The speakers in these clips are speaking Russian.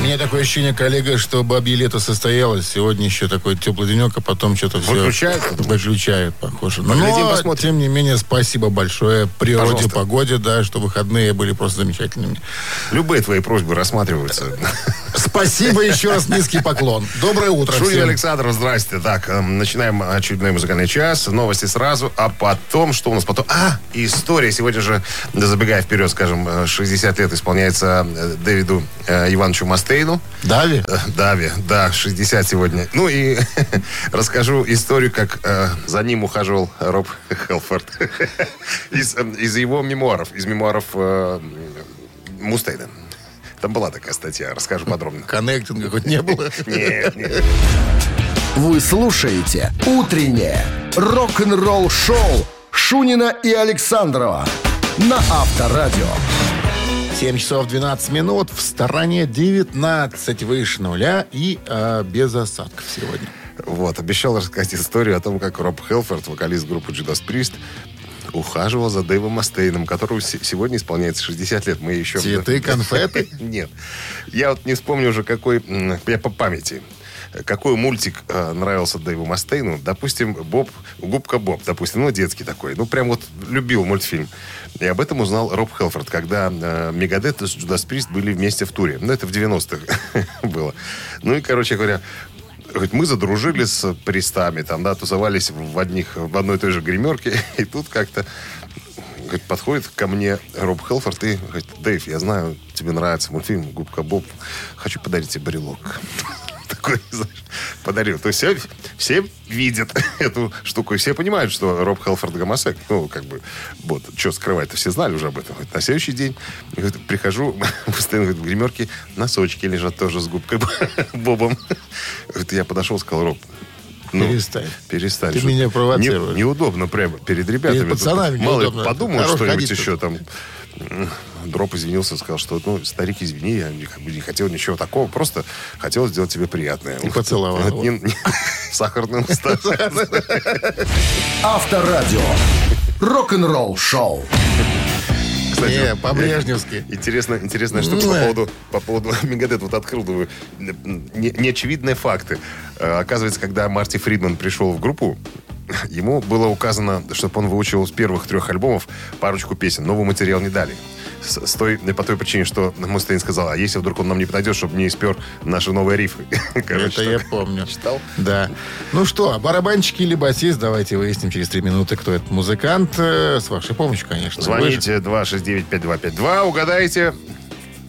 У меня такое ощущение, коллега, что бабье лето состоялось. Сегодня еще такой теплый денек, а потом что-то все... Выключают? Выключают, похоже. Поглядим, Но, посмотрим. тем не менее, спасибо большое природе, Пожалуйста. погоде, да, что выходные были просто замечательными. Любые твои просьбы рассматриваются. Спасибо еще раз, низкий поклон. Доброе утро Шунин всем. Александров, здрасте. Так, эм, начинаем очередной музыкальный час. Новости сразу, а потом, что у нас потом? А, история. Сегодня же, забегая вперед, скажем, э, 60 лет исполняется э, Дэвиду э, Ивановичу Мастейну. Дави? Э, Дави, да, 60 сегодня. Ну и расскажу историю, как э, за ним ухаживал Роб Хелфорд. из, э, из его мемуаров, из мемуаров э, Мустейна. Там была такая статья, расскажу подробно. Коннектинга хоть не было? Нет, нет. Вы слушаете «Утреннее рок-н-ролл-шоу» Шунина и Александрова на Авторадио. 7 часов 12 минут. В стороне 19 выше нуля и э, без осадков сегодня. Вот, обещал рассказать историю о том, как Роб Хелфорд, вокалист группы Judas Priest, ухаживал за Дэйвом Мастейном, которому се- сегодня исполняется 60 лет. Мы еще... Цветы, конфеты? Нет. Я вот не вспомню уже, какой... Я по памяти. Какой мультик э, нравился Дэйву Мастейну? Допустим, Боб, Губка Боб, допустим, ну, детский такой. Ну, прям вот любил мультфильм. И об этом узнал Роб Хелфорд, когда э, и Judas Priest были вместе в туре. Ну, это в 90-х было. Ну, и, короче говоря, Говорит, мы задружили с пристами, там, да, тусовались в, одних, в одной и той же гримерке, и тут как-то говорит, подходит ко мне Роб Хелфорд и говорит, Дэйв, я знаю, тебе нравится мультфильм «Губка Боб, хочу подарить тебе брелок». Такой, знаешь, подарил. То есть все, все видят эту штуку, и все понимают, что Роб Хелфорд гомосек. Ну, как бы, вот, что скрывать-то, все знали уже об этом. Говорит, на следующий день говорит, прихожу, постоянно говорит, в гримерке носочки лежат тоже с губкой Бобом. Говорит, я подошел, сказал, Роб, ну, Перестань. Перестань. Ты что- меня провоцируешь. Не- неудобно прямо перед ребятами. Перед пацанами Мало неудобно. Хорош что-нибудь еще там. М, Дроп извинился, сказал, что, ну, старик, извини, я не, как бы не хотел ничего такого, просто хотел сделать тебе приятное. И поцеловал Сахарным. Авторадио. Рок-н-ролл-шоу. Не, по-брежневски. Интересно, интересная штука по поводу, по поводу Мегадет. Вот открыл, думаю, не- неочевидные факты. Э, Оказывается, когда Марти Фридман пришел в группу, ему было указано, чтобы он выучил с первых трех альбомов парочку песен. Новый материал не дали. С, с той, по той причине, что Мустейн сказал, а если вдруг он нам не подойдет, чтобы не испер наши новые рифы. Короче, Это я помню. Читал? Да. Ну что, барабанщик или басист, давайте выясним через три минуты, кто этот музыкант. Э, С вашей помощью, конечно. Звоните 269-5252, угадайте.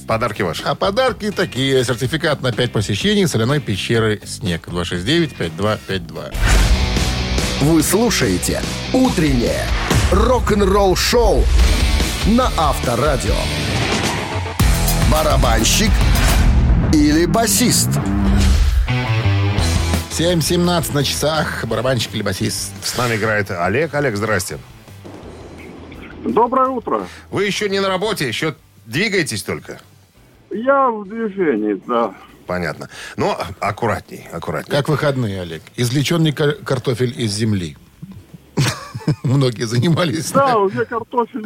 Подарки ваши. А подарки такие. Сертификат на 5 посещений соляной пещеры «Снег». 269-5252. Вы слушаете «Утреннее рок-н-ролл-шоу» на Авторадио. Барабанщик или басист? 7.17 на часах. Барабанщик или басист. С нами играет Олег. Олег, здрасте. Доброе утро. Вы еще не на работе, еще двигаетесь только. Я в движении, да. Понятно. Но аккуратней, аккуратней. Как выходные, Олег? Извлеченный кар- картофель из земли. Многие занимались. Да, уже картофель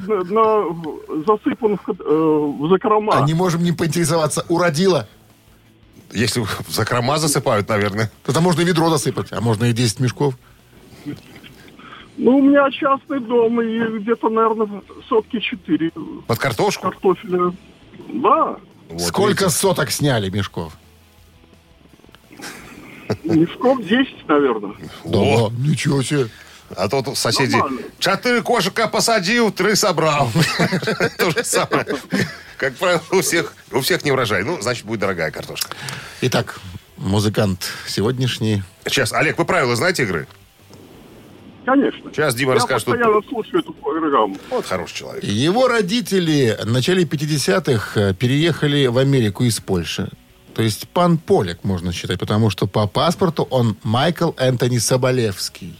засыпан э, в закрома. А не можем не поинтересоваться, уродила? Если в закрома засыпают, наверное. Тогда можно и ведро засыпать, а можно и 10 мешков. Ну, у меня частный дом, и где-то, наверное, сотки четыре Под картошку? картофеля. Да, Вот, Сколько видите. соток сняли мешков? Мешков 10, наверное. О, Да, ничего себе. А то тут соседи. Чотири кошика посадил, три собрал. То же самое. Как правило, у всех, у всех не урожай. Ну, значит, будет дорогая картошка. Итак, музыкант сегодняшний. Сейчас, Олег, вы правила знаете игры? Конечно. Сейчас Дима Я расскажет. тут- постоянно слушаю эту программу. Вот хороший человек. Его родители в начале 50-х э, переехали в Америку из Польши. То есть пан Полек, можно считать, потому что по паспорту он Майкл Энтони Соболевский.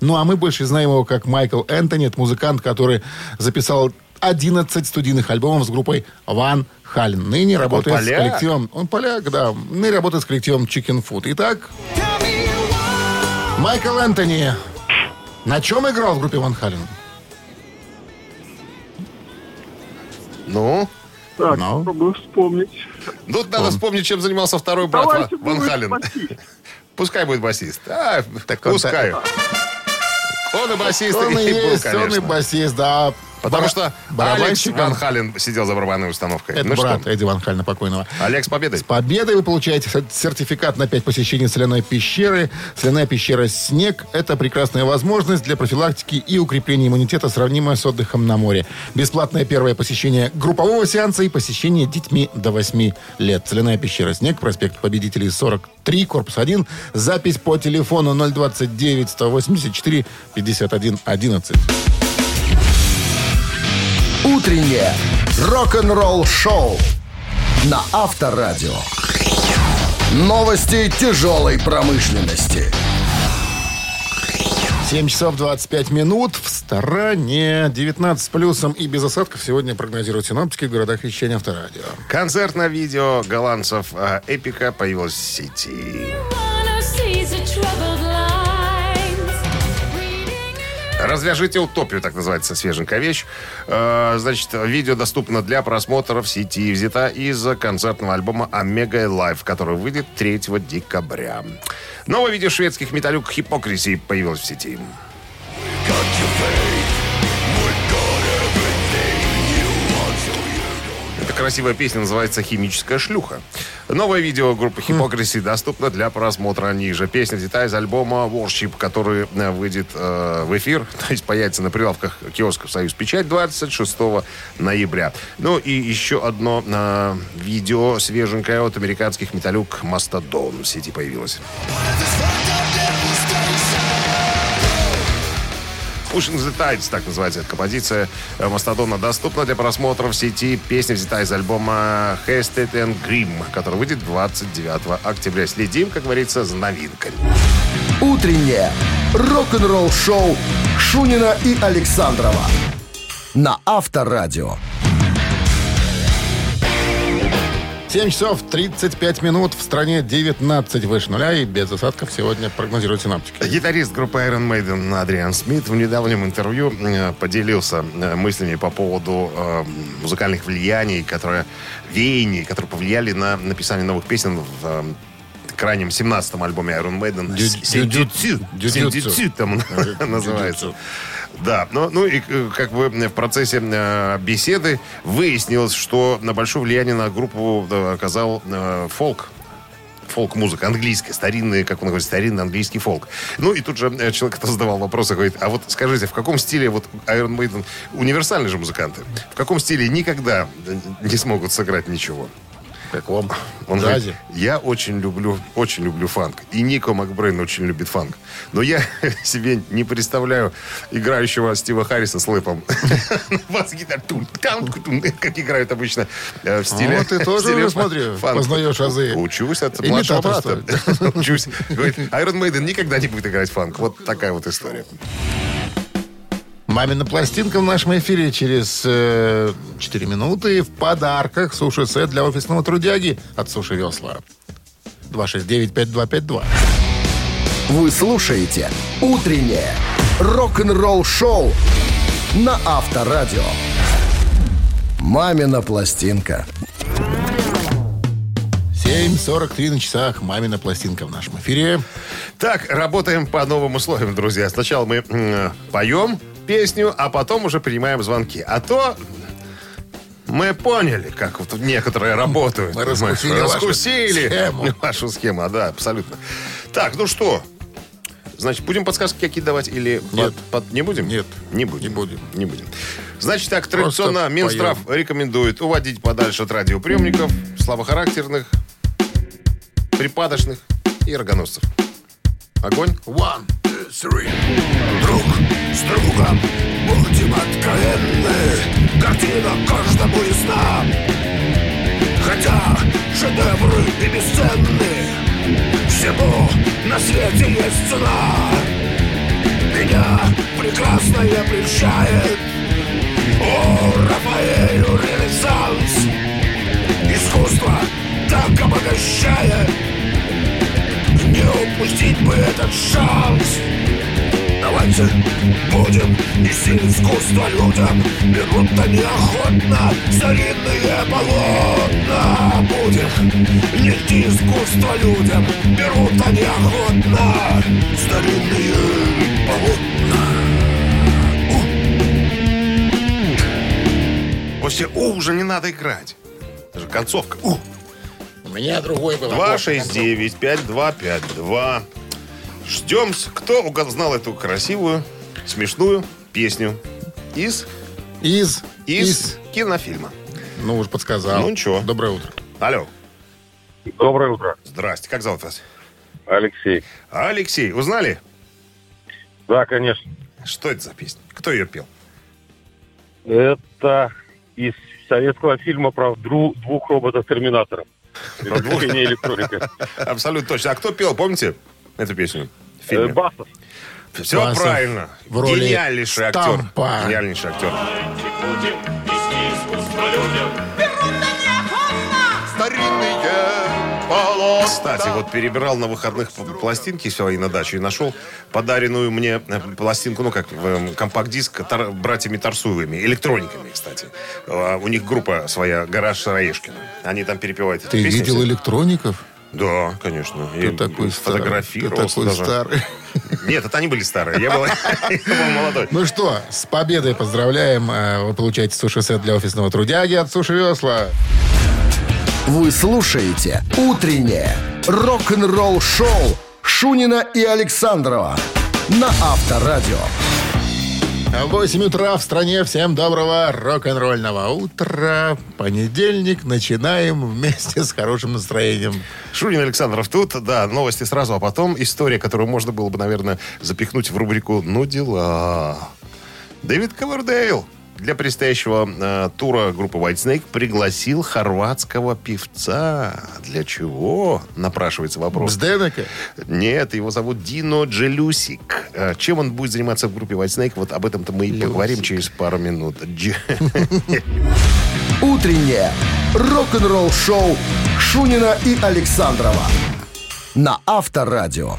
Ну, а мы больше знаем его как Майкл Энтони. Это музыкант, который записал 11 студийных альбомов с группой Ван Хален. Ныне работает с поляк? коллективом... Он поляк, да. Ныне работает с коллективом Chicken Food. Итак, Майкл Энтони. На чем играл в группе Ван Хален? Ну? Так, Ну. попробую вспомнить. Тут надо вспомнить, чем занимался второй брат Давайте Ва- Ван Хален. Пускай будет басист. А, он пускай. Он и басист, Он и и был, есть, он и конечно. басист, да. Потому Бара- что Алекс барабанщиком- Ван Хален сидел за барабанной установкой. Это ну брат что, Эдди Ван Хальна покойного. Олег с победой. С победой вы получаете сер- сертификат на 5 посещений соляной пещеры. Соляная пещера «Снег» — это прекрасная возможность для профилактики и укрепления иммунитета, сравнимая с отдыхом на море. Бесплатное первое посещение группового сеанса и посещение детьми до 8 лет. Соляная пещера «Снег», проспект Победителей 43, корпус 1. Запись по телефону 029 184 51 11. Утреннее рок-н-ролл-шоу на Авторадио. Новости тяжелой промышленности. 7 часов 25 минут в стороне. 19 с плюсом и без осадков сегодня прогнозируют синоптики в городах вещания Авторадио. Концертное видео голландцев э, Эпика появилось в сети. «Развяжите утопию», так называется свеженькая вещь. Э, Значит, видео доступно для просмотра в сети. Взята из концертного альбома «Омега Live», который выйдет 3 декабря. Новое видео шведских металюк «Хипокриси» появилось в сети. Красивая песня называется «Химическая шлюха». Новое видео группы Hypocrisy доступно для просмотра ниже. Песня взята из альбома Worship, который э, выйдет э, в эфир, то есть появится на прилавках киосков «Союз Печать» 26 ноября. Ну и еще одно э, видео свеженькое от американских металюк «Мастодон» в сети появилось. Pushing the Tides, так называется эта композиция э, Мастодона, доступна для просмотра в сети. Песня взята из альбома Hasted and Grim, который выйдет 29 октября. Следим, как говорится, за новинками. Утреннее рок-н-ролл-шоу Шунина и Александрова на Авторадио. 7 часов 35 минут в стране 19 выше нуля и без осадков сегодня прогнозируют синоптики. Гитарист группы Iron Maiden Адриан Смит в недавнем интервью э, поделился э, мыслями по поводу э, музыкальных влияний, которые веяний, которые повлияли на написание новых песен в крайнем 17-м альбоме Iron Maiden. Дюдзюцу. Синдзюцю там называется. Да, ну, ну и э, как бы в процессе э, беседы выяснилось, что на большое влияние на группу э, оказал фолк фолк-музыка, английская, старинный, как он говорит, старинный английский фолк. Ну, и тут же человек это задавал вопрос и говорит, а вот скажите, в каком стиле, вот Iron Maiden, универсальные же музыканты, в каком стиле никогда не смогут сыграть ничего? В каком? Он говорит, я очень люблю, очень люблю фанк. И Нико Макбрейн очень любит фанк. Но я себе не представляю играющего Стива Харриса с лэпом. Тан, тун, Как играют обычно э, в стиле вот ты тоже смотри, познаешь азы. Учусь от младшего брата. Учусь. Говорит, Iron Maiden никогда не будет играть фанк. Вот такая вот история. Мамина пластинка в нашем эфире через э, 4 минуты. В подарках суши-сет для офисного трудяги от Суши Весла. 269-5252. Вы слушаете «Утреннее рок-н-ролл-шоу» на Авторадио. «Мамина пластинка». 7.43 на часах. Мамина пластинка в нашем эфире. Так, работаем по новым условиям, друзья. Сначала мы м, поем песню, а потом уже принимаем звонки. А то мы поняли, как вот некоторые работают. Мы раскусили Мы вашу раскусили схему. вашу схему, да, абсолютно. Так, ну что, значит, будем подсказки какие давать или Нет. под- под- не будем? Нет. не будем. Не будем. Не будем. Значит, так традиционно Просто Минздрав рекомендует уводить подальше от радиоприемников слабохарактерных, припадочных и рогоносцев. Огонь. One, two, three. Друг с другом. Будем откровенны. Картина каждому ясна Хотя шедевры и бесценны Всему на свете есть цена. Меня прекрасное прельщает О, Рафаэлю ренессанс. Искусство так обогащает. Не упустить бы этот шанс Давайте будем нести искусство людям Берут-то неохотно старинные полотна Будем нести искусство людям Берут-то неохотно старинные полотна Вообще, у, уже не надо играть. Это же концовка. У. У меня другой был. 269-5252. Ждем, с- кто угад- знал эту красивую, смешную песню из, Из, из, кинофильма. Ну, уж подсказал. Ну, ничего. Доброе утро. Алло. Доброе утро, Здрасте. Как зовут вас? Алексей. Алексей. Узнали? Да, конечно. Что это за песня? Кто ее пел? Это из советского фильма про двух роботов-терминаторов. Двух? Не электроника. Абсолютно точно. А кто пел, помните эту песню? В Э, фильме. Басов. Все Басов правильно. в роли Гениальнейший актер. Гениальнейший актер. Кстати, вот перебирал на выходных пластинки свои на дачу и нашел подаренную мне э, пластинку, ну как э, компакт-диск тар- братьями Тарсуевыми, электрониками, кстати. А, У них группа своя, Гараж Сыроежкина. Они там перепевают эту Ты песню. видел все. электроников? Да, конечно. Ты И такой старый. Ты такой даже. старый. Нет, это они были старые. Я был, я был молодой. Ну что, с победой поздравляем. Э, Вы получаете суши-сет для офисного трудяги от Суши Весла. Вы слушаете «Утреннее рок-н-ролл-шоу» Шунина и Александрова на Авторадио. 8 утра в стране. Всем доброго рок-н-ролльного утра. Понедельник. Начинаем вместе с хорошим настроением. Шунин Александров тут, да, новости сразу, а потом история, которую можно было бы, наверное, запихнуть в рубрику «Ну дела». Дэвид Ковердейл для предстоящего э, тура группы Whitesnake пригласил хорватского певца. Для чего? Напрашивается вопрос. Бзденека. Нет, его зовут Дино Джелюсик. Э, Чем он будет заниматься в группе Whitesnake, вот об этом-то мы и поговорим через пару минут. «Утреннее рок-н-ролл-шоу» Шунина и Александрова на Авторадио.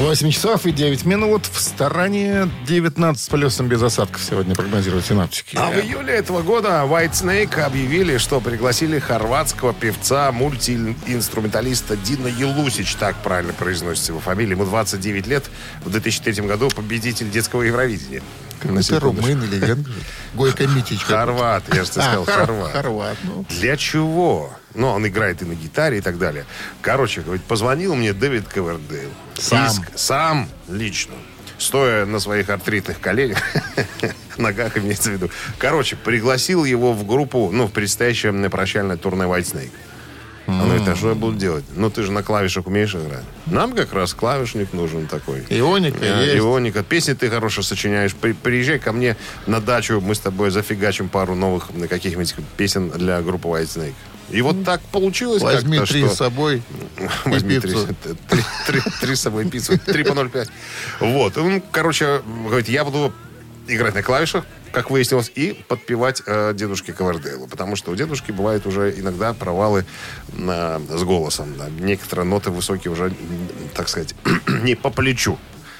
8 часов и 9 минут. В стороне 19 с плюсом без осадков сегодня прогнозируют синаптики. А в июле этого года Whitesnake объявили, что пригласили хорватского певца, мультиинструменталиста Дина Елусич, так правильно произносится его фамилия. Ему 29 лет. В 2003 году победитель детского Евровидения. Это румын или венгр? Гойко Митич. Хорват, я же А, сказал, хор- хорват. хорват. Ну, Для чего? Ну, он играет и на гитаре и так далее. Короче, говорит, позвонил мне Дэвид Ковердейл. Сам. И ск- сам лично. Стоя на своих артритных коленях, ногах имеется в виду. Короче, пригласил его в группу, ну, в предстоящее прощальное турне White Snake. Он говорит, а что я буду делать? Ну, ты же на клавишах умеешь играть. Нам как раз клавишник нужен такой. Ионика А, есть. Ионика. Песни ты хорошо сочиняешь. При- приезжай ко мне на дачу, мы с тобой зафигачим пару новых каких-нибудь песен для группы White Snake. И вот так получилось Возьми три что- с собой Возьми три, три, три- три с собой пиццу. Три по 0,5. Вот. Он, короче, говорит, я буду играть на клавишах, как выяснилось, и подпевать э, дедушке Ковердейлу. Потому что у дедушки бывают уже иногда провалы на- с голосом. да. Некоторые ноты высокие уже, так сказать, не по плечу.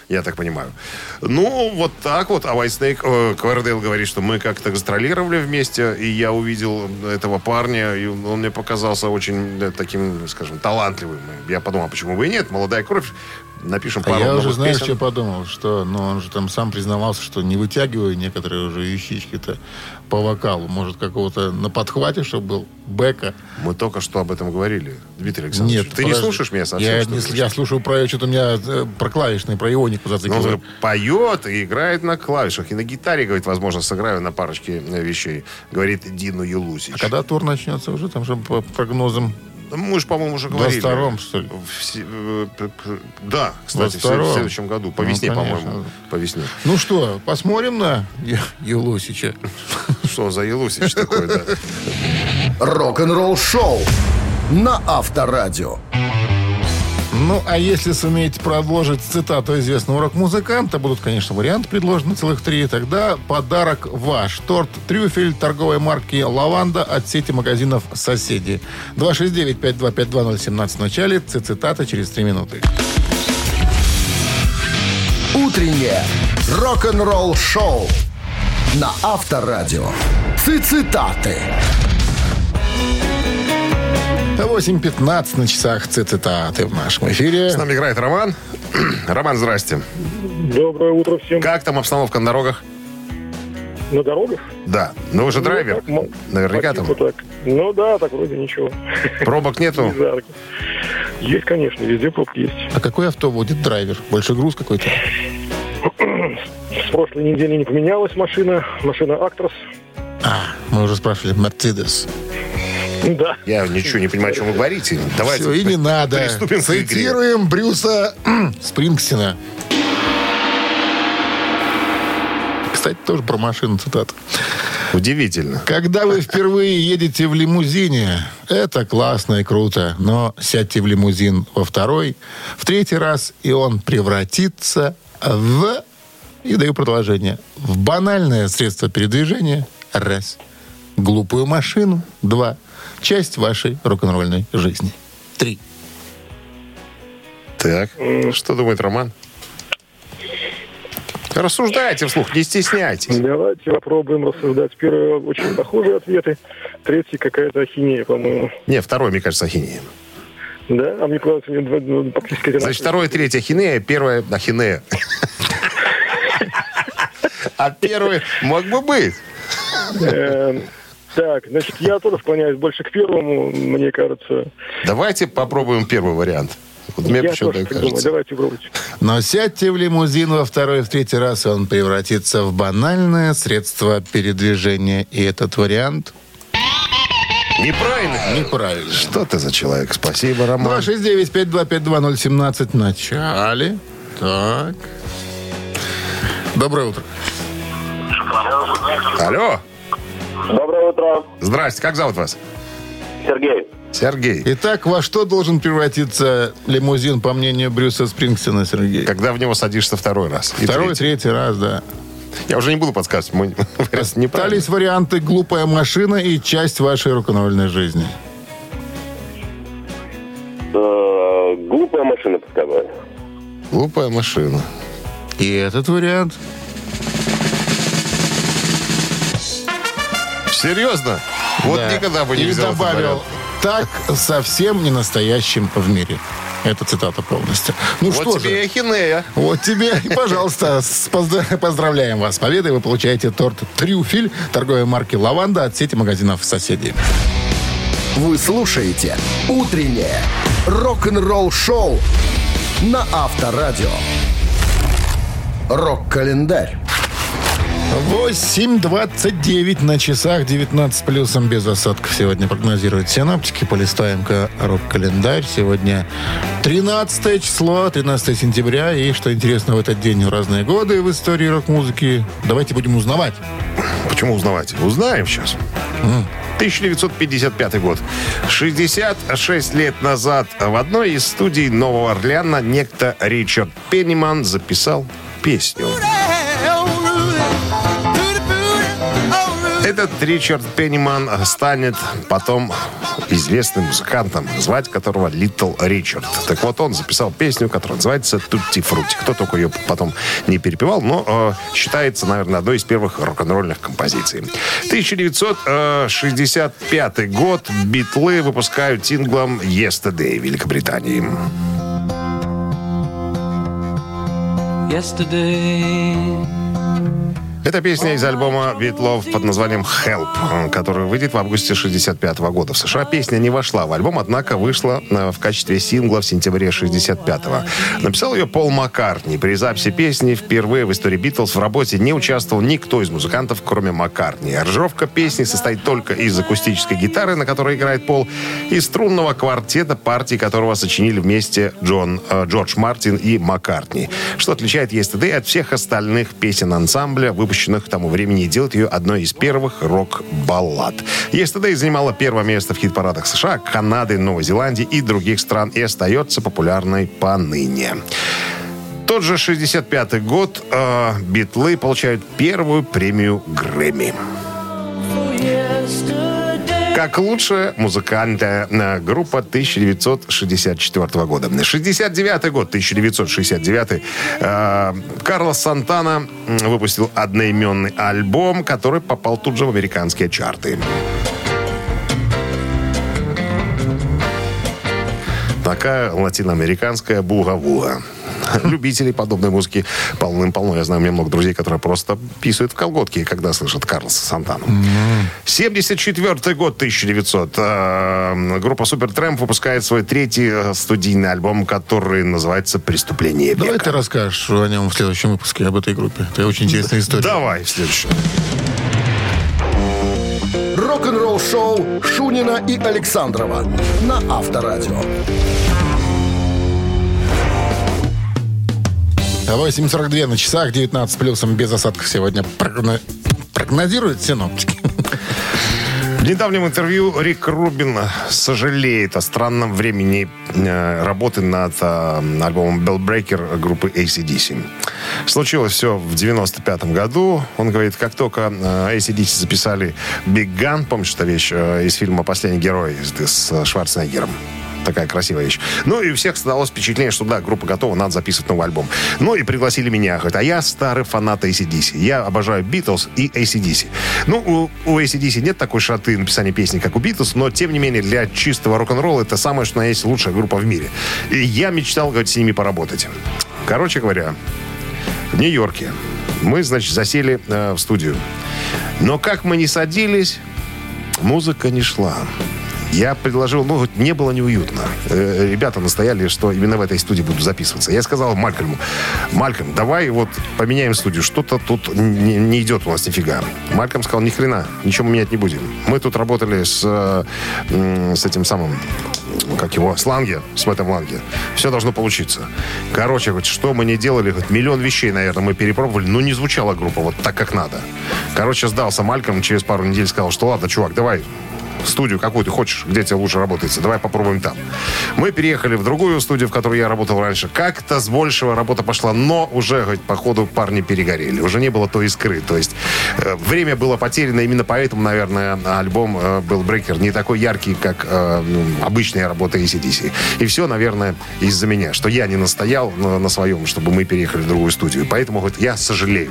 Я так понимаю. Ну, вот так вот. А Whitesnake, э, Ковердейл говорит, что мы как-то гастролировали вместе, и я увидел этого парня, и он мне показался очень э, таким, скажем, талантливым. Я подумал, а почему бы и нет? Молодая кровь. Напишем А пару я уже, знаешь, песен. что подумал? Что, ну, он же там сам признавался, что не вытягиваю некоторые уже вещички-то по вокалу. Может, какого-то на подхвате, чтобы был бэка. Мы только что об этом говорили, Дмитрий Александрович. Нет, Ты не подожди. слушаешь меня совсем? Я, не я слушаю про что-то у меня э, про клавишные, про ионику Ну, он поет и играет на клавишах. И на гитаре, говорит, возможно, сыграю на парочке э, вещей. Говорит Дину Юлусич. А когда тур начнется уже, там же по прогнозам Мы же, по-моему, уже говорили. 22-м, что ли? В э, Да, кстати, в 22-м. след- в следующем году. По Ну, весне, конечно. по-моему. По весне. Ну что, посмотрим на Елусича. Что за Елусич такой, да? Рок-н-ролл-шоу на Авторадио. Ну, а если сумеете продолжить цитату известного рок-музыканта, будут, конечно, варианты предложены целых три, тогда подарок ваш. Торт «Трюфель» торговой марки «Лаванда» от сети магазинов «Соседи». 269-5252017 в начале, цитата через три минуты. Утреннее рок-н-ролл-шоу на Авторадио. Цитаты. 8.15 на часах цитаты в нашем эфире. С нами играет Роман. Роман, здрасте. Доброе утро всем. Как там обстановка на дорогах? На дорогах? Да. Ну, вы же драйвер. так, мо- Наверняка там. так. Ну да, так вроде ничего. Пробок нету? Есть, конечно, везде пробки есть. А какой авто водит драйвер? Больше груз какой-то? С прошлой недели не поменялась машина. Машина Актрос. А, мы уже спрашивали. Мерседес. Да. Я ничего не понимаю, о чем вы говорите. Давайте Все, и не надо. приступим. Цитируем Брюса Спрингстина. Кстати, тоже про машину цитата. Удивительно. Когда вы впервые едете в лимузине, это классно и круто, но сядьте в лимузин во второй, в третий раз, и он превратится в... И даю продолжение. В банальное средство передвижения. Раз. Глупую машину. Два. Часть вашей рок-н-ролльной жизни. Три. Так, что думает Роман? Рассуждайте вслух, не стесняйтесь. Давайте попробуем рассуждать. Первый очень похожие ответы. Третий какая-то ахинея, по-моему. Не, второй, мне кажется, ахинея. Да? А мне кажется, мне два- ну, практически одинаковые. Значит, второй, третий ахинея, первая ахинея. А первый мог бы быть. Так, значит, я тоже склоняюсь больше к первому, мне кажется. Давайте попробуем первый вариант. Вот мне я почему-то тоже так так думаю. кажется. Давайте пробуйте. Но сядьте в лимузин во второй, в третий раз, и он превратится в банальное средство передвижения. И этот вариант Неправильно. неправильный. Что ты за человек? Спасибо, Роман. 269-525-2017 в начале. Так. Доброе утро. Алло. Доброе утро, Здрасте, как зовут вас? Сергей. Сергей. Итак, во что должен превратиться лимузин, по мнению Брюса Спрингстина, Сергей? Когда в него садишься второй раз. Второй, третий. третий раз, да. Я уже не буду подсказывать. Мы. Остались варианты «Глупая машина» и «Часть вашей рок-н-ролльной жизни». глупая машина, подсказали. Глупая машина. И этот вариант Серьезно? Вот Да. никогда бы не И взял добавил, так совсем не настоящим в мире. Это цитата полностью. Ну Вот что тебе же, и ахинея. вот тебе, и, пожалуйста, поздравляем вас с победой. Вы получаете торт «Трюфель» торговой марки «Лаванда» от сети магазинов «Соседи». Вы слушаете «Утреннее рок-н-ролл-шоу» на Авторадио. Рок-календарь. 8.29 на часах, 19 плюсом без осадков сегодня прогнозируют синоптики. Полистаем-ка рок-календарь. Сегодня 13 число, 13 сентября. И, что интересно, в этот день разные годы в истории рок-музыки. Давайте будем узнавать. Почему узнавать? Узнаем сейчас. 1955 год. 66 лет назад в одной из студий Нового Орлеана некто Ричард Пенниман записал песню. Этот Ричард Пенниман станет потом известным музыкантом, звать которого Литл Ричард. Так вот, он записал песню, которая называется «Тутти Фрути». Кто только ее потом не перепевал, но э, считается, наверное, одной из первых рок-н-ролльных композиций. 1965 год. Битлы выпускают синглом «Yesterday» Великобритании. Это песня из альбома Битлов под названием «Help», который выйдет в августе 65 года. В США песня не вошла в альбом, однако вышла э, в качестве сингла в сентябре 65-го. Написал ее Пол Маккартни. При записи песни впервые в истории Битлз в работе не участвовал никто из музыкантов, кроме Маккартни. Аранжировка песни состоит только из акустической гитары, на которой играет Пол, и струнного квартета, партии которого сочинили вместе Джон, э, Джордж Мартин и Маккартни. Что отличает «Yesterday» от всех остальных песен ансамбля, выпущенных к тому времени, и делает ее одной из первых рок-баллад. «Yesterday» занимала первое место в хит-парадах США, Канады, Новой Зеландии и других стран и остается популярной поныне. Тот же 65-й год э, Битлы получают первую премию Грэмми. Как лучшая музыкальная э, группа 1964 года. 69 год, 1969. э, Карлос Сантана выпустил одноименный альбом, который попал тут же в американские чарты. Такая латиноамериканская буга-буга. Любителей подобной музыки полным-полно. Я знаю, у меня много друзей, которые просто писают в колготки, когда слышат Карлоса Сантану. 74 год, 1900. Э, Группа Супер Трэмп выпускает свой третий э, студийный альбом, который называется «Преступление века». Давай ты расскажешь о нем в следующем выпуске, об этой группе. Это очень интересная история. Давай в следующем. Рок-н-ролл шоу Шунина и Александрова на Авторадио. 8.42 на часах, 19 плюсом, без осадков сегодня прогно- прогнозируют синоптики. В недавнем интервью Рик Рубин сожалеет о странном времени э, работы над э, альбомом Bell Breaker группы ACDC. Случилось все в 95 году. Он говорит, как только э, ACDC записали Big Gun, помнишь эту вещь из фильма «Последний герой» с Шварценеггером? Такая красивая вещь. Ну, и у всех создалось впечатление, что да, группа готова, надо записывать новый альбом. Ну, и пригласили меня. Говорит, а я старый фанат ACDC. Я обожаю Битлз и ACDC. Ну, у, у ACDC нет такой шаты написания песни, как у Битлз, но, тем не менее, для чистого рок-н-ролла это самое, что на есть лучшая группа в мире. И я мечтал, говорит, с ними поработать. Короче говоря, в Нью-Йорке мы, значит, засели э, в студию. Но как мы не садились, музыка не шла. Я предложил, ну, не было неуютно. Э, Ребята настояли, что именно в этой студии буду записываться. Я сказал Малькольму, Малькольм, давай вот поменяем студию. Что-то тут не, не идет у нас нифига. Малькольм сказал, ни хрена, ничего менять не будем. Мы тут работали с, э, с этим самым, как его, с Ланге, с Мэттом Ланге. Все должно получиться. Короче, говорит, что мы не делали, говорит, миллион вещей, наверное, мы перепробовали, но не звучала группа вот так, как надо. Короче, сдался Мальком, через пару недель сказал, что ладно, чувак, давай студию, какую ты хочешь, где тебе лучше работается. Давай попробуем там. Мы переехали в другую студию, в которой я работал раньше. Как-то с большего работа пошла, но уже, говорит, по ходу парни перегорели. Уже не было той искры. То есть э, время было потеряно. Именно поэтому, наверное, альбом э, был Брекер не такой яркий, как э, ну, обычная работа ACDC. И все, наверное, из-за меня. Что я не настоял на, на своем, чтобы мы переехали в другую студию. Поэтому, говорит, я сожалею.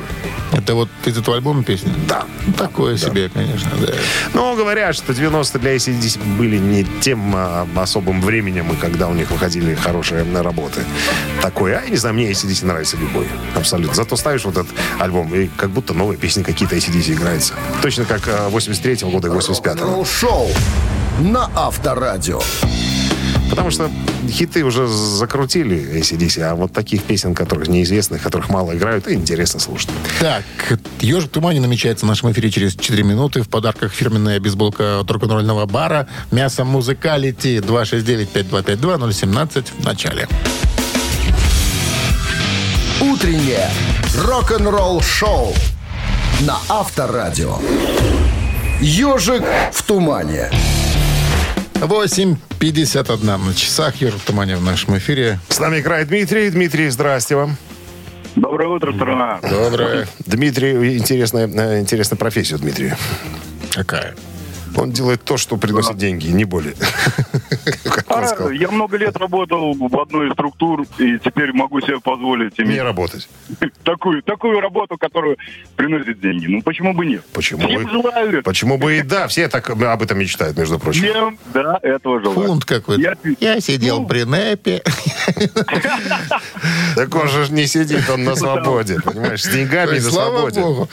Это вот из этого альбома песня? Да. Такое себе, конечно, да. Ну, говорят, что 90-е для ACDC были не тем а, особым временем, и когда у них выходили хорошие м, работы. Такое, а я не знаю, мне ACDC нравится любой. Абсолютно. Зато ставишь вот этот альбом, и как будто новые песни какие-то ACDC играются. Точно как а, 83-го года и 85-го. Рок-н-ролл шоу на Авторадио. Потому что хиты уже закрутили ACDC, а вот таких песен, которых неизвестных, которых мало играют, и интересно слушать. Так, «Ежик в тумане» намечается в нашем эфире через 4 минуты. В подарках фирменная бейсболка от рок-н-ролльного бара «Мясо Музыкалити» 269-5252-017 в начале. Утреннее рок-н-ролл шоу на Авторадио. Ежик в тумане. 8.51 на часах. «Ежик в тумане» в нашем эфире. С нами играет Дмитрий. Дмитрий, здрасте вам. Доброе утро, страна. Доброе. Дмитрий, интересная, э, интересная профессия у Дмитрия. Какая? Он делает то, что приносит деньги, не более. Сказал. я много лет работал в одной из структур, и теперь могу себе позволить Не иметь работать. такую, такую работу, которая приносит деньги. Ну, почему бы нет? Почему Всем бы- желаю. Почему бы и да, все так об этом мечтают, между прочим. Всем, да, этого желаю. Фунт какой-то. Я- Я сидел Ну. при НЭПе. Так он же не сидит, он на свободе, понимаешь, с деньгами на Слава свободе. богу.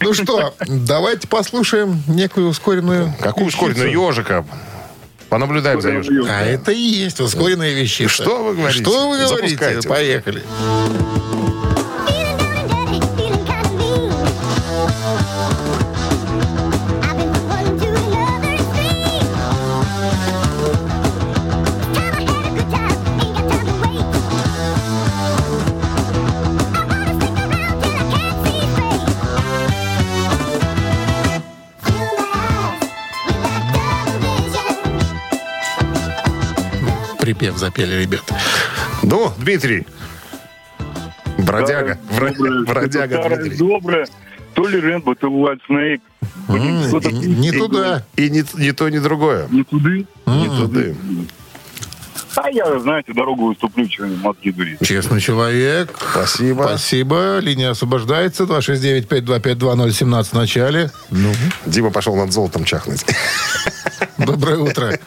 Ну что, давайте послушаем некую ускоренную Какую ускоренную ежика? Понаблюдаем за ежиком. А это и есть ускоренная вещица. Что вы говорите? Что вы говорите? Запускайте. Поехали. Припев запели ребята. Ну, Дмитрий. Бродяга. Да, Бродяга, доброе, бродяга старое, Дмитрий. Доброе. То ли Рэмбо, то. Блин, М, что-то Не туда. И не, не то, ни другое. Не туды. Не туды. А я, знаете, дорогу выступлю, чего не мозги дурить. Честный человек. Спасибо. Спасибо. Линия освобождается. 269-525-2017 в начале. Ну, Дима пошел над золотом чахнуть. Доброе утро.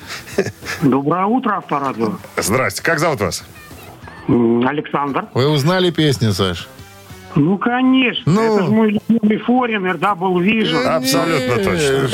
Доброе утро, Авторадио. Здрасте. Как зовут вас? Александр. Вы узнали песню, Саш? Ну, конечно. Ну. Это же мой любимый форинер, Double Vision. Абсолютно точно.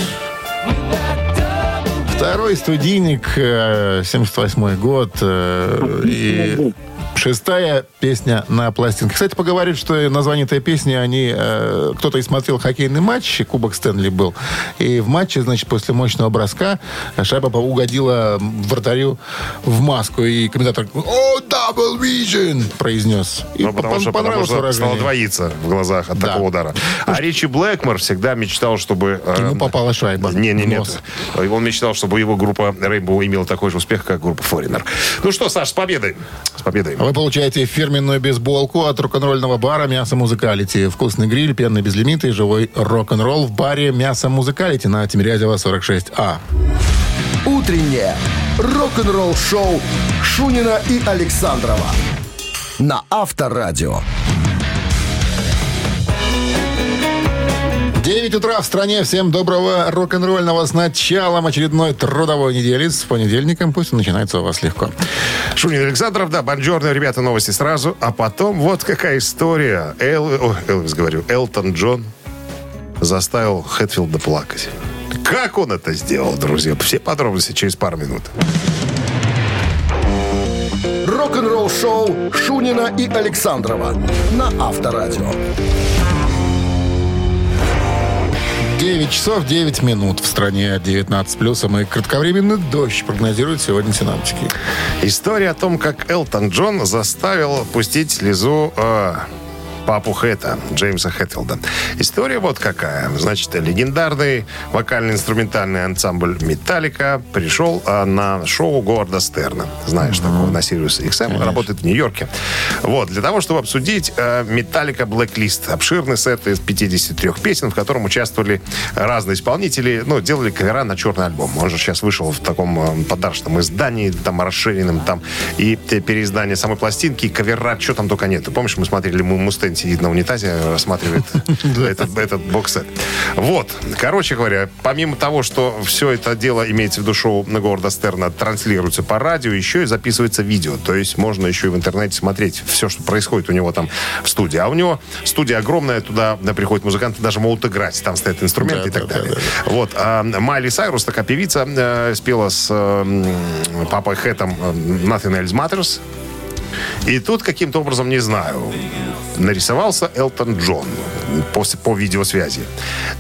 Второй студийник, э, 78 год. э, И шестая песня на пластинке. Кстати, поговорит, что название этой песни, они... э, Кто-то и смотрел хоккейный матч, Кубок Стэнли был. И в матче, значит, после мощного броска шайба угодила вратарю в маску. И комментатор «О, double vision!» произнес. И Ну, потому что, потому что выражение. стало двоиться в глазах от Да. такого удара. А Ричи Блэкмор всегда мечтал, чтобы... э, Ему попала шайба Не, не, нет. Он мечтал, чтобы его группа Rainbow имела такой же успех, как группа Foreigner. Ну что, Саш, с победой. С победой. Получаете фирменную бейсболку от рок-н-ролльного бара «Мясо Музыкалити». Вкусный гриль, пенный безлимит и живой рок-н-ролл в баре «Мясо Музыкалити» на Тимирязева 46А. Утреннее рок-н-ролл-шоу Шунина и Александрова на Авторадио. 9 утра в стране. Всем доброго рок-н-ролльного с началом очередной трудовой недели. С понедельником пусть начинается у вас легко. Шунин Александров, да, бонжорно, ребята, новости сразу. А потом вот какая история. Эл, о, Элвис, говорю, Элтон Джон заставил Хэтфилда плакать. Как он это сделал, друзья? Все подробности через пару минут. Рок-н-ролл-шоу Шунина и Александрова на Авторадио. 9 часов 9 минут в стране 19 плюсом и кратковременный дождь прогнозируют сегодня синаптики. История о том, как Элтон Джон заставил пустить слезу э, папу Хэта, Джеймса Хэтфилда. История вот какая. Значит, легендарный вокально-инструментальный ансамбль «Металлика» пришел э, на шоу Говарда Стерна. Знаешь, такого на Sirius XM. Работает в Нью-Йорке. Вот, для того, чтобы обсудить э, «Металлика Blacklist». Обширный сет из 53 песен, в котором участвовали разные исполнители. Ну, делали кавера на черный альбом. Он же сейчас вышел в таком э, подарочном издании, там, расширенном, там, и те переиздание самой пластинки, и кавера, что там только нет. Ты помнишь, мы смотрели, Му- Мустен сидит на унитазе, рассматривает этот, этот бокс-сет. Вот. Короче говоря, помимо того, что все это дело имеется в виду шоу на Говарда Стерна, транслируется по радио, еще и записывается видео. То есть можно еще и в интернете смотреть все, что происходит у него там в студии. А у него студия огромная, туда приходят музыканты, даже могут играть. Там стоят инструменты Да, и так да, далее. Вот. А Майли Сайрус, такая певица, э, спела с э, папой Хэтом э, Nothing Else Matters. И тут каким-то образом, не знаю, нарисовался Элтон Джон после, по видеосвязи.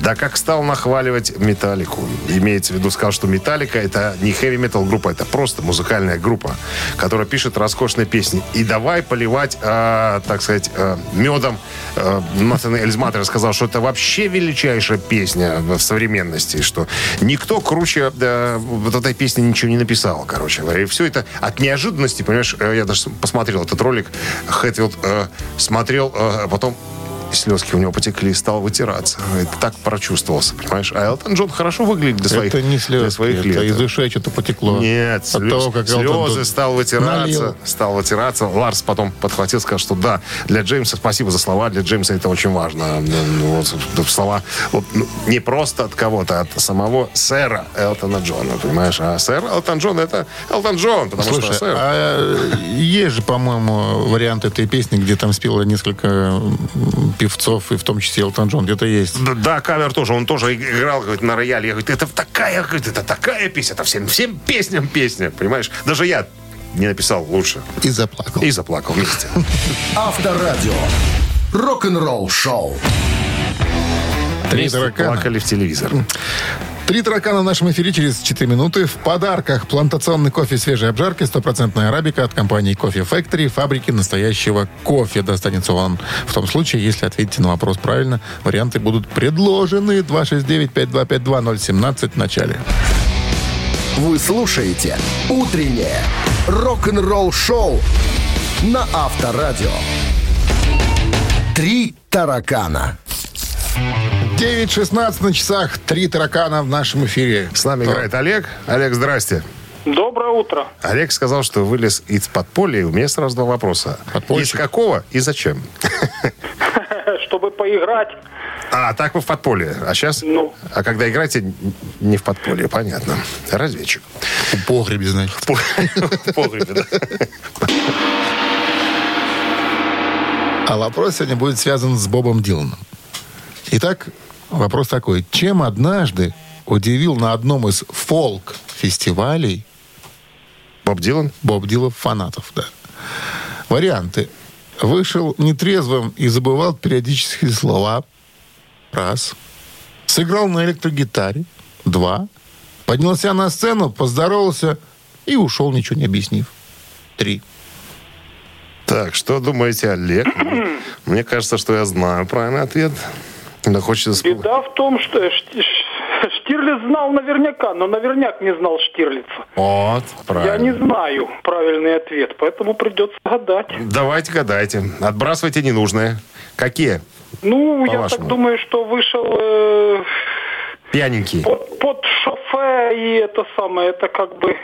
Да как стал нахваливать Металлику. Имеется в виду, сказал, что Металлика это не хэви-метал группа, это просто музыкальная группа, которая пишет роскошные песни. И давай поливать, э, так сказать, э, медом. Э, Натан Эльзматер сказал, что это вообще величайшая песня в современности, что никто круче э, вот этой песни ничего не написал, короче говоря. И все это от неожиданности, понимаешь, э, я даже посмотрел этот ролик, Хэтфилд э, смотрел, э, потом слезки у него потекли и стал вытираться. Это так прочувствовался, понимаешь? А Элтон Джон хорошо выглядит для своих, это не для слезы, своих это лет. из ушей что-то потекло. Нет, От слез- того, как Элтон слезы тут стал вытираться, налил. стал вытираться. Ларс потом подхватил, сказал, что да, для Джеймса, спасибо за слова, для Джеймса это очень важно. Ну, Вот, слова вот, ну, не просто от кого-то, а от самого сэра Элтона Джона, понимаешь? А сэр Элтон Джон это Элтон Джон, потому Слушай, что сэр. а есть же, по-моему, вариант этой песни, где там спело несколько певцов, и в том числе Элтон Джон, где-то есть. Да, да, кавер тоже. Он тоже играл говорит, на рояле. Я говорю, это такая, говорит, это такая песня, это всем, всем песням песня, понимаешь? Даже я не написал лучше. И заплакал. И заплакал вместе. Авторадио. Рок-н-ролл-шоу. Три Вместе таракана. плакали в телевизор. Три таракана в нашем эфире через 4 минуты. В подарках плантационный кофе свежей обжарки, стопроцентная арабика от компании Кофе Factory, фабрики настоящего кофе. Достанется он в том случае, если ответите на вопрос правильно. Варианты будут предложены. 269-5252-017 в начале. Вы слушаете «Утреннее рок-н-ролл-шоу» на Авторадио. «Три таракана». 9.16 на часах. Три таракана в нашем эфире. С нами играет Олег. Олег, здрасте. Доброе утро. Олег сказал, что вылез из подполья. и У меня сразу два вопроса. Подпольщик. Из какого и зачем? Чтобы поиграть. А, так вы в подполье. А сейчас? Ну. А когда играете, не в подполье, понятно. Разведчик. В погребе, значит. В погребе, да. А вопрос сегодня будет связан с Бобом Диланом. Итак, вопрос такой. Чем однажды удивил на одном из фолк-фестивалей Боб Дилан? Боб Дилан фанатов, да. Варианты. Вышел нетрезвым и забывал периодически слова. Раз. Сыграл на электрогитаре. Два. Поднялся на сцену, поздоровался и ушел, ничего не объяснив. Три. Так, что думаете, Олег? Мне кажется, что я знаю правильный ответ. Но хочется... Беда в том, что Штирлиц знал наверняка, но наверняк не знал Штирлица. Вот, Я не правильно. знаю правильный ответ, поэтому придется гадать. Давайте гадайте. Отбрасывайте ненужные. Какие? Ну, я так думаю, что вышел э, Пьяненький. под, под шофе, и это самое, это как бы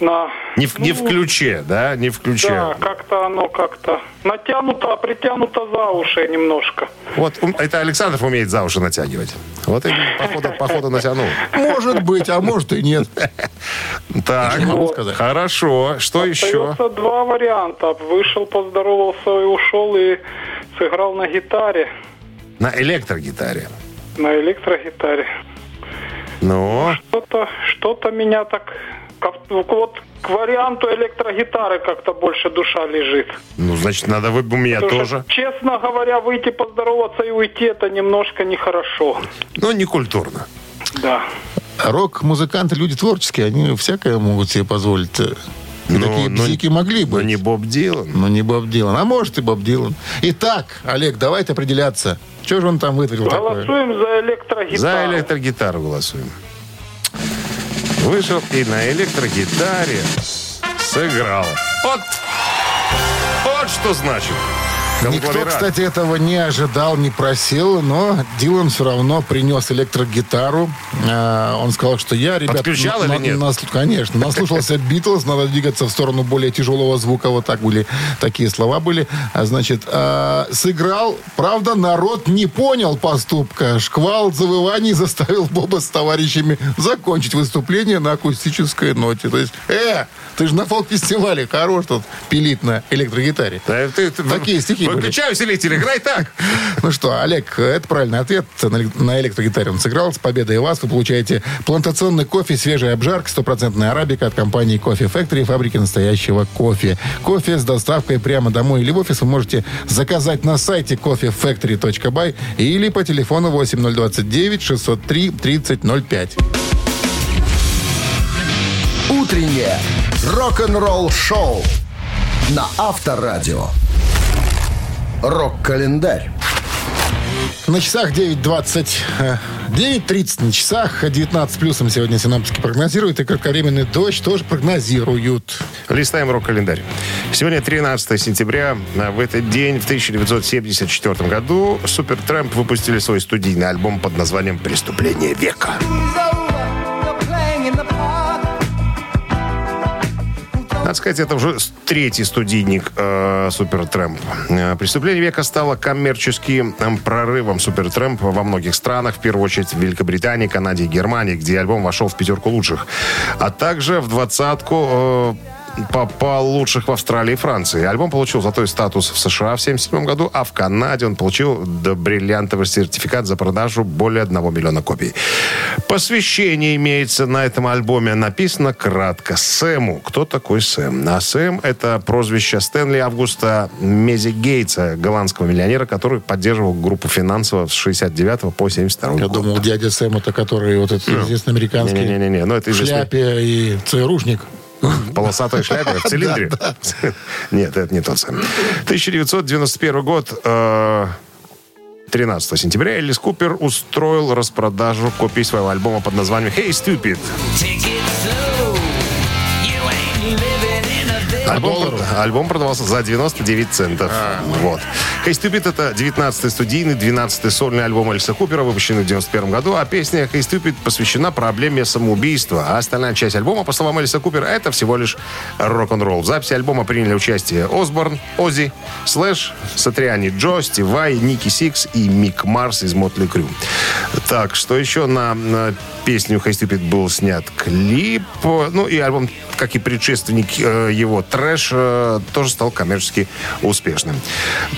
на... Не в, не в ну, ключе, да? Не в ключе. Да, как-то оно как-то натянуто, притянуто за уши немножко. Вот это Александров умеет за уши натягивать. Вот и походу, походу натянул. Может быть, а может и нет. Так, Не могу сказать. хорошо. Что еще? Два варианта. Вышел, поздоровался и ушел, и сыграл на гитаре, На электрогитаре. на электрогитаре. Ну, Что-то, что-то меня так... как- Вот к варианту электрогитары как-то больше душа лежит. ну, значит, надо вы у меня Потому тоже. что, честно говоря, выйти поздороваться и уйти это немножко нехорошо. Ну, не культурно. Да. Рок-музыканты, люди творческие, они всякое могут себе позволить. И Ну, такие ну, бзики могли Но быть. не Боб Дилан. Но не Боб Дилан. А может и Боб Дилан. Итак, Олег, давайте определяться. Что же он там вытворил такое? Голосуем за электрогитару. За электрогитару голосуем. Вышел и на электрогитаре сыграл. Вот, вот что значит. Никто, кстати, этого не ожидал, не просил, но Дилан все равно принес электрогитару. А, Он сказал, что я, ребят... Подключал или нет? нас- конечно, наслушался Битлз, надо двигаться в сторону более тяжелого звука. Вот так были, такие слова были. А, Значит, а, сыграл. Правда, народ не понял поступка. Шквал завываний заставил Боба с товарищами закончить выступление на акустической ноте. То есть, э, ты же на фолк-фестивале, хорош тут пилит на электрогитаре. Да, ты- ты- Такие стихи были. Выключай усилитель, играй так. Ну что, Олег, это правильный ответ. На, на электрогитаре он сыграл. С победой вас вы получаете плантационный кофе, свежая обжарка, стопроцентная арабика от компании Кофе Factory, фабрики настоящего кофе. Кофе с доставкой прямо домой или в офис вы можете заказать на сайте coffeefactory.by или по телефону 8029 603 3005. Утреннее рок-н-ролл-шоу на Авторадио. Рок-календарь. На часах 9.20, э, 9.30 на часах, 19 плюсом сегодня синаптики прогнозируют, и кратковременный дождь тоже прогнозируют. Листаем рок-календарь. Сегодня 13 сентября. А В этот день, в 1974 году, Супер Трэмп выпустили свой студийный альбом под названием «Преступление века». Надо сказать, это уже третий студийник э, Супертрэмп. Э, «Преступление века» стало коммерческим прорывом Супертрэмп во многих странах, в первую очередь в Великобритании, Канаде и Германии, где альбом вошел в пятерку лучших. А также в двадцатку э, попал лучших в Австралии и Франции. Альбом получил золотой статус в США в 1977 году, а в Канаде он получил бриллиантовый сертификат за продажу более 1 миллиона копий. Посвящение имеется на этом альбоме. Написано кратко. Сэму. Кто такой Сэм? А Сэм — это прозвище Стэнли Августа Мези Гейтса, голландского миллионера, который поддерживал группу финансово с 69 по 72 Я год. думал, дядя Сэм это который вот этот известный американский Не-не-не, ну это известный шляпе и ЦРУшник. полосатой шляпе в цилиндре? Нет, это не тот самый. 1991 год, э, 13 сентября, Элис Купер устроил распродажу копий своего альбома под названием «Hey, Stupid». Альбом, доллару? альбом продавался за 99 центов. Вот. Hey Stupid это 19-й студийный, 12-й сольный альбом Элиса Купера, выпущенный в 91 году, а песня Hey Stupid посвящена проблеме самоубийства. А остальная часть альбома, по словам Элиса Купера, это всего лишь рок-н-ролл. В записи альбома приняли участие Осборн, Оззи, Слэш, Сатриани Джо, Стив Vai, Ники Сикс и Мик Марс из Мотли Крю. Так, что еще на, на песню Hey Stupid был снят клип. Ну и альбом, как и предшественник э, его, Трэш, э, тоже стал коммерчески успешным.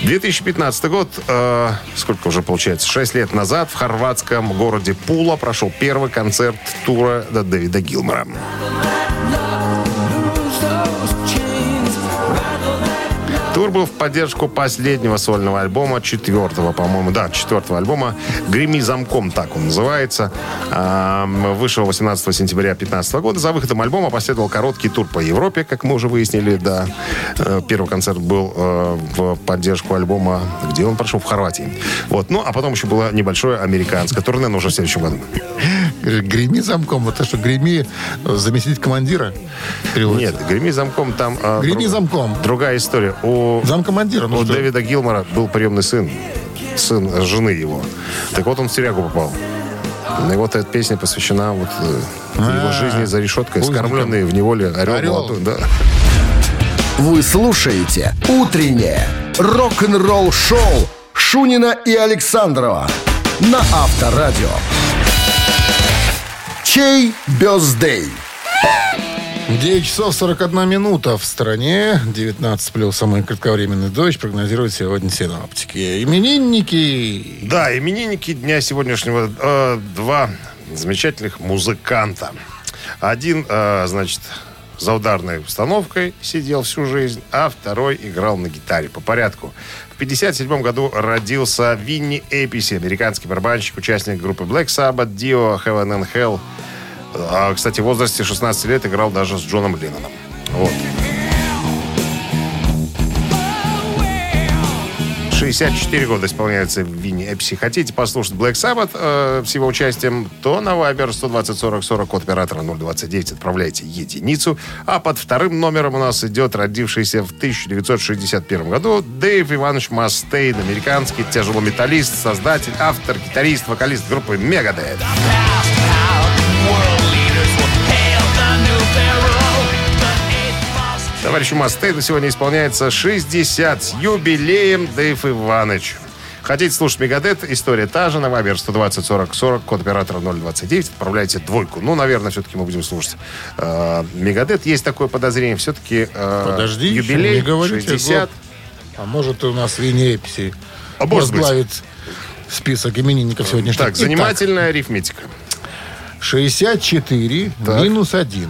2015 год, э, сколько уже получается, 6 лет назад в хорватском городе Пула прошел первый концерт тура Дэвида Гилмора. Тур был в поддержку последнего сольного альбома, четвертого, по-моему, да, четвертого альбома «Греми замком», так он называется. Вышел 18 сентября 2015 года. За выходом альбома последовал короткий тур по Европе, как мы уже выяснили, да. Э, Первый концерт был э, в поддержку альбома, где он прошел, в Хорватии. Вот, ну, а потом еще было небольшое американское турне, но уже в следующем году. Греми замком. Это что, греми заместитель командира? Переводится? Нет, «Греми замком» там... э, Греми друг- замком. Другая история. У Замкомандира. Ну У что? Дэвида Гилмора был приемный сын. Сын жены его. Так вот он в тюрягу попал. И вот эта песня посвящена вот, э, его жизни за решеткой, скормленный в неволе орел. Орел. да. Вы слушаете «Утреннее рок-н-ролл-шоу» Шунина и Александрова на Авторадио. Чей бездей? 9 часов 41 минута в стране. 19 плюс самый кратковременный дождь прогнозируют сегодня синоптики. Именинники. Да, именинники дня сегодняшнего э, два замечательных музыканта. Один, э, значит, за ударной установкой сидел всю жизнь, а второй играл на гитаре по порядку. В 1957 году родился Винни Эписи, американский барабанщик, участник группы Black Sabbath, Dio, Heaven and Hell. А, кстати, в возрасте 16 лет играл даже с Джоном Ленноном. Вот. 64 года исполняется Винни Эпси. Хотите послушать Black Sabbath э, с его участием, то на Viber 120 40 40 код оператора 029 отправляйте единицу. А под вторым номером у нас идет родившийся в 1961 году Дэйв Иванович Мастейн, американский тяжелометаллист, создатель, автор, гитарист, вокалист группы Megadeth. Товарищу Мастейну сегодня исполняется 60 с юбилеем Дэйв Иванович. Хотите слушать Мегадет? История та же. На Вайбер 120 40 40, код оператора 029. Отправляйте двойку. Ну, наверное, все-таки мы будем слушать э, Мегадет. Есть такое подозрение. Все-таки э, Подожди, юбилей не говорите 60. год. А может, у нас Винни Эпси А может быть. возглавит список именинников сегодняшних. Так, занимательная арифметика. 64 Так. минус 1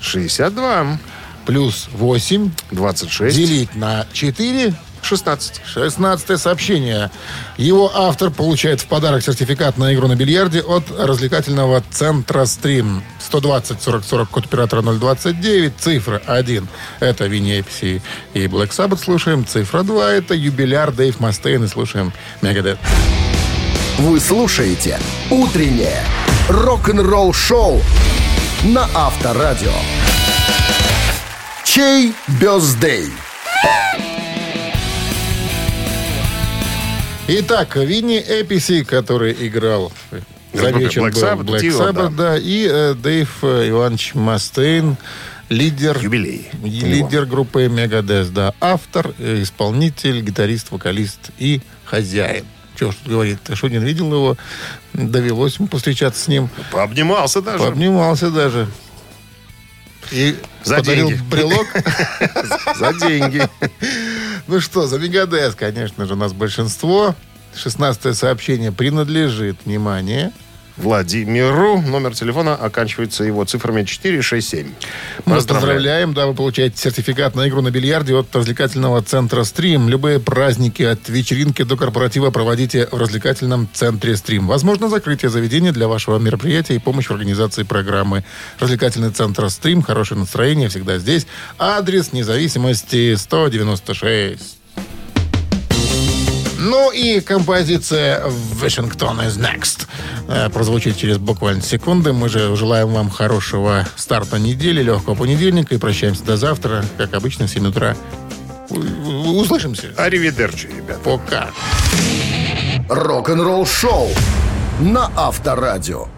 62, плюс 8 26, делить на 4 16. 16 сообщение. Его автор получает в подарок сертификат на игру на бильярде от развлекательного центра «Стрим». 120 40 40 код оператора 029, цифра 1. Это Винни и Black Sabbath слушаем. Цифра 2 это юбиляр Дэйв Мастейн и слушаем Мегадет. Вы слушаете «Утреннее рок-н-ролл-шоу» на Авторадио. Чей бездей? Итак, Винни Эписи, который играл замечен Black был Sabbath, Black Dio, Sabbath, да. и э, Дэйв э, Иванович Мастейн, лидер, Юбилей. лидер группы Мегадес, да, автор, э, исполнитель, гитарист, вокалист и хозяин. Чего ж тут говорит? Шунин видел его, довелось ему повстречаться с ним, Пообнимался даже. пообнимался даже. И За подарил деньги. брелок. За деньги. Ну что, за Мегадес, конечно же, у нас большинство. 16 сообщение принадлежит, внимание, Владимиру. Номер телефона оканчивается его цифрами 467. Мы поздравляем, да, вы получаете сертификат на игру на бильярде от развлекательного центра «Стрим». Любые праздники от вечеринки до корпоратива проводите в развлекательном центре «Стрим». Возможно, закрытие заведения для вашего мероприятия и помощь в организации программы. Развлекательный центр «Стрим», хорошее настроение всегда здесь. Адрес независимости 196. Ну и композиция «Вашингтон is next» э, прозвучит через буквально секунды. Мы же желаем вам хорошего старта недели, легкого понедельника и прощаемся до завтра, как обычно, в 7 утра. Услышимся. Аривидерчи, ребят. Пока. Рок-н-ролл шоу на Авторадио.